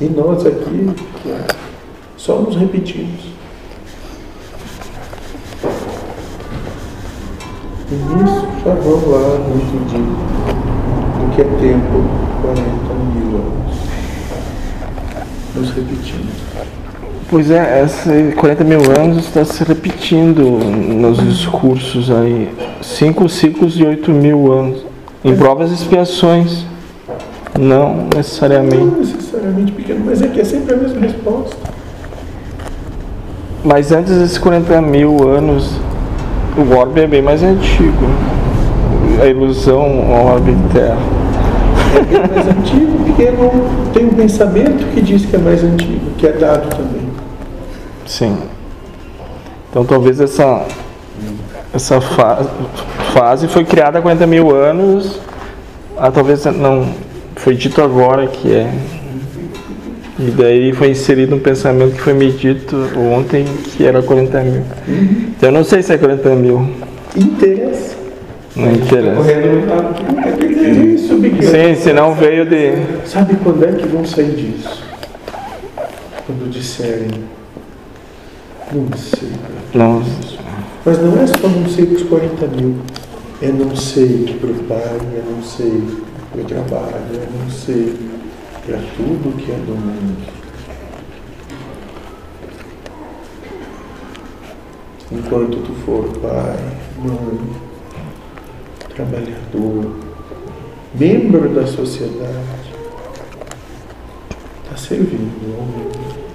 E nós aqui só nos repetimos. E nisso já vamos lá muito de, do que é tempo, 40 mil anos. Nos repetindo. Pois é, esses 40 mil anos está se repetindo nos discursos aí. Cinco ciclos de 8 mil anos. Em provas e expiações. Não necessariamente. Não necessariamente pequeno, mas é que é sempre a mesma resposta. Mas antes desses 40 mil anos, o orbe é bem mais antigo. A ilusão ao orbe terra. É bem mais antigo, pequeno tem um pensamento que diz que é mais antigo, que é dado também. Sim. Então talvez essa, essa fa fase foi criada há 40 mil anos. Ah, talvez não foi dito agora que é. E daí foi inserido um pensamento que foi me dito ontem que era 40 mil. Então eu não sei se é 40 mil. Interessa. Não interessa. Isso, pequeno. Sim, se não veio de. Sabe quando é que vão sair disso? Quando disserem. Não sei. Não. Mas não é só não sei para os 40 mil. É não sei para o pai, é não sei o trabalho, é não sei para tudo que é do mundo. Enquanto tu for pai, mãe, trabalhador, membro da sociedade, está servindo ao mundo.